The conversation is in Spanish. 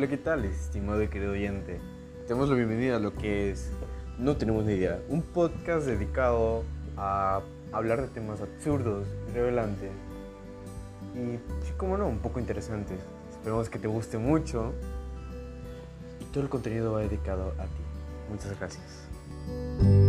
Hola, ¿qué tal, estimado y querido oyente? Te damos la bienvenida a lo que es No Tenemos Ni Idea, un podcast dedicado a hablar de temas absurdos, revelantes y, sí, como no, un poco interesantes. Esperamos que te guste mucho y todo el contenido va dedicado a ti. Muchas gracias.